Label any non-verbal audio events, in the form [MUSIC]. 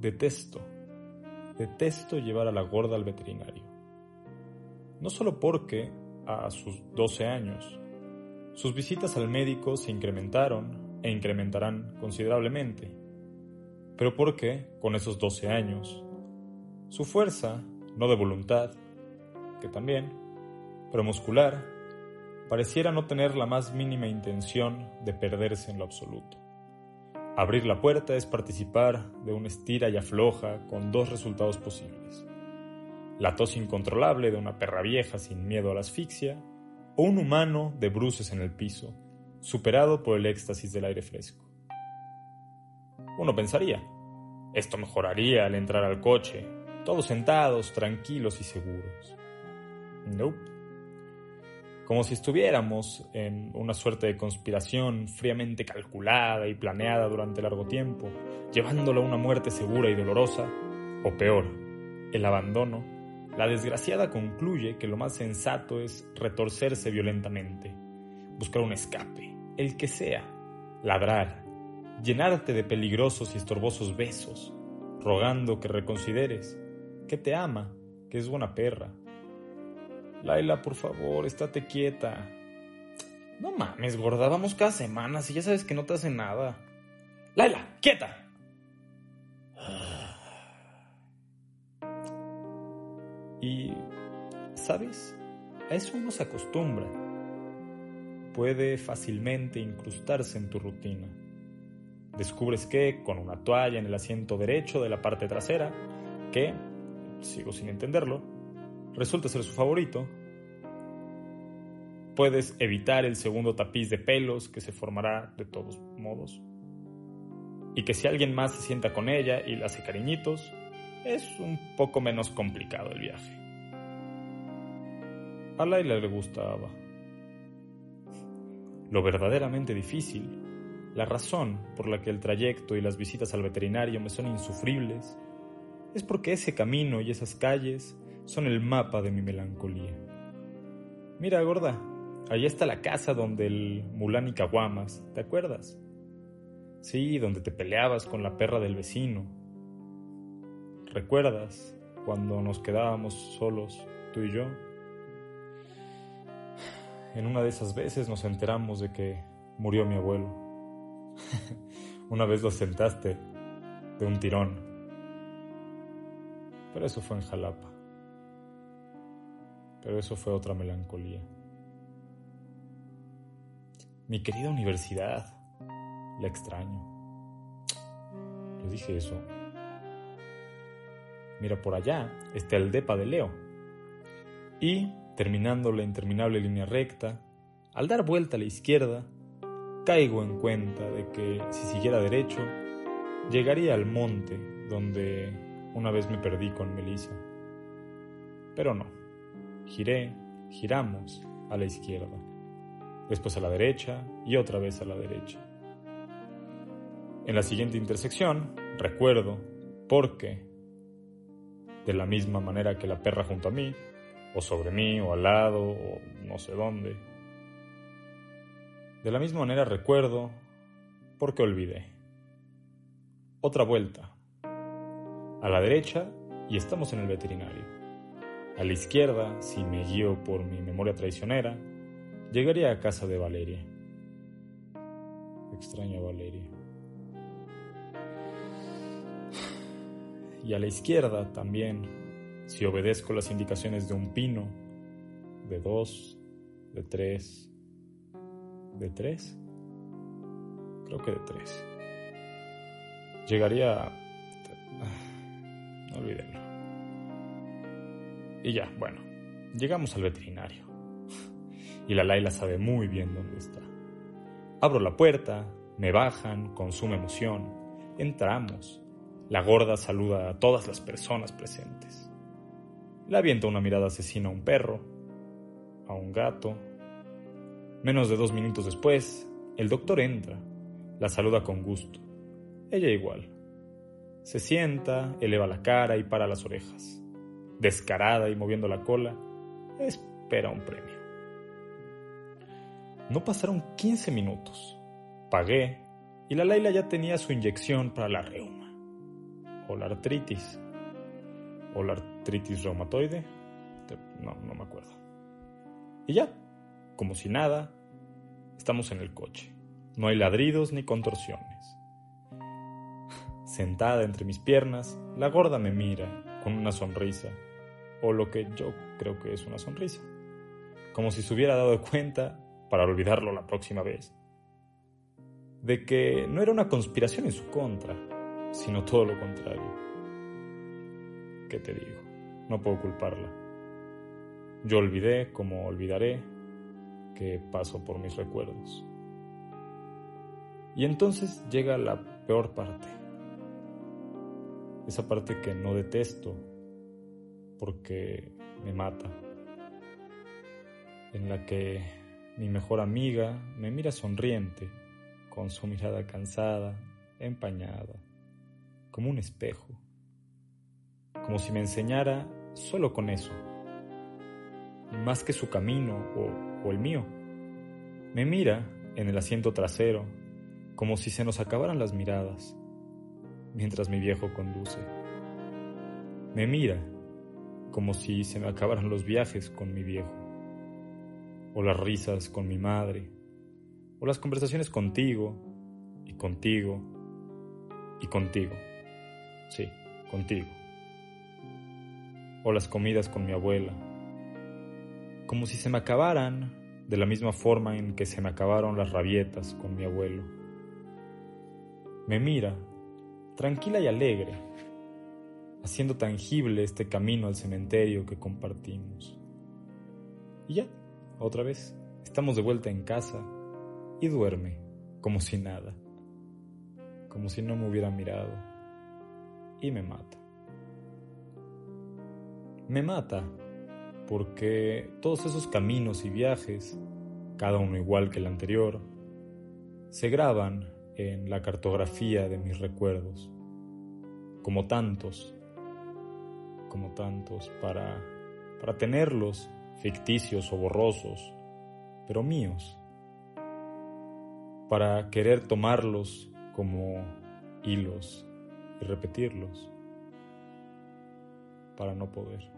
Detesto, detesto llevar a la gorda al veterinario. No solo porque, a sus 12 años, sus visitas al médico se incrementaron e incrementarán considerablemente, pero porque, con esos 12 años, su fuerza, no de voluntad, que también, pero muscular, pareciera no tener la más mínima intención de perderse en lo absoluto. Abrir la puerta es participar de un estira y afloja con dos resultados posibles. La tos incontrolable de una perra vieja sin miedo a la asfixia o un humano de bruces en el piso, superado por el éxtasis del aire fresco. Uno pensaría, esto mejoraría al entrar al coche, todos sentados, tranquilos y seguros. Nope como si estuviéramos en una suerte de conspiración fríamente calculada y planeada durante largo tiempo, llevándolo a una muerte segura y dolorosa, o peor, el abandono, la desgraciada concluye que lo más sensato es retorcerse violentamente, buscar un escape, el que sea, ladrar, llenarte de peligrosos y estorbosos besos, rogando que reconsideres, que te ama, que es buena perra, Laila, por favor, estate quieta. No mames, gorda, vamos cada semana, si ya sabes que no te hace nada. Laila, quieta. Y, ¿sabes? A eso uno se acostumbra. Puede fácilmente incrustarse en tu rutina. Descubres que, con una toalla en el asiento derecho de la parte trasera, que, sigo sin entenderlo, resulta ser su favorito, puedes evitar el segundo tapiz de pelos que se formará de todos modos. Y que si alguien más se sienta con ella y le hace cariñitos, es un poco menos complicado el viaje. A Laila le gustaba. Lo verdaderamente difícil, la razón por la que el trayecto y las visitas al veterinario me son insufribles, es porque ese camino y esas calles son el mapa de mi melancolía. Mira, gorda, allá está la casa donde el Mulán y Caguamas, ¿te acuerdas? Sí, donde te peleabas con la perra del vecino. ¿Recuerdas cuando nos quedábamos solos, tú y yo? En una de esas veces nos enteramos de que murió mi abuelo. [LAUGHS] una vez lo sentaste de un tirón. Pero eso fue en Jalapa. Pero eso fue otra melancolía. Mi querida universidad, la extraño. Le dije eso. Mira, por allá está el depa de Leo. Y, terminando la interminable línea recta, al dar vuelta a la izquierda, caigo en cuenta de que si siguiera derecho, llegaría al monte donde una vez me perdí con Melissa. Pero no. Giré, giramos a la izquierda, después a la derecha y otra vez a la derecha. En la siguiente intersección, recuerdo, porque, de la misma manera que la perra junto a mí, o sobre mí, o al lado, o no sé dónde, de la misma manera recuerdo, porque olvidé. Otra vuelta. A la derecha y estamos en el veterinario. A la izquierda, si me guío por mi memoria traicionera, llegaría a casa de Valeria. Extraño a Valeria. Y a la izquierda también, si obedezco las indicaciones de un pino, de dos, de tres, de tres, creo que de tres, llegaría a... No olvídenlo. Y ya, bueno, llegamos al veterinario. Y la Laila sabe muy bien dónde está. Abro la puerta, me bajan con suma emoción. Entramos, La gorda saluda a todas las personas presentes. Le avienta una mirada asesina a un perro, a un gato. Menos de dos minutos después, el doctor entra, la saluda con gusto. Ella igual. Se sienta, eleva la cara y para las orejas. Descarada y moviendo la cola, espera un premio. No pasaron 15 minutos. Pagué y la Laila ya tenía su inyección para la reuma. O la artritis. O la artritis reumatoide. No, no me acuerdo. Y ya, como si nada, estamos en el coche. No hay ladridos ni contorsiones. Sentada entre mis piernas, la gorda me mira con una sonrisa, o lo que yo creo que es una sonrisa, como si se hubiera dado cuenta, para olvidarlo la próxima vez, de que no era una conspiración en su contra, sino todo lo contrario. ¿Qué te digo? No puedo culparla. Yo olvidé, como olvidaré, que paso por mis recuerdos. Y entonces llega la peor parte. Esa parte que no detesto porque me mata. En la que mi mejor amiga me mira sonriente, con su mirada cansada, empañada, como un espejo. Como si me enseñara solo con eso, más que su camino o, o el mío. Me mira en el asiento trasero como si se nos acabaran las miradas, mientras mi viejo conduce. Me mira como si se me acabaran los viajes con mi viejo, o las risas con mi madre, o las conversaciones contigo, y contigo, y contigo. Sí, contigo. O las comidas con mi abuela. Como si se me acabaran de la misma forma en que se me acabaron las rabietas con mi abuelo. Me mira, tranquila y alegre, haciendo tangible este camino al cementerio que compartimos. Y ya, otra vez, estamos de vuelta en casa y duerme como si nada, como si no me hubiera mirado, y me mata. Me mata porque todos esos caminos y viajes, cada uno igual que el anterior, se graban en la cartografía de mis recuerdos, como tantos, como tantos, para, para tenerlos ficticios o borrosos, pero míos, para querer tomarlos como hilos y repetirlos, para no poder.